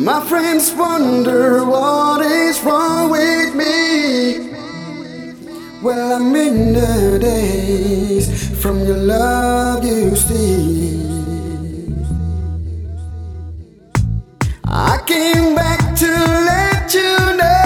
My friends wonder what is wrong with me. Well, I'm in the daze from your love you see. I came back to let you know.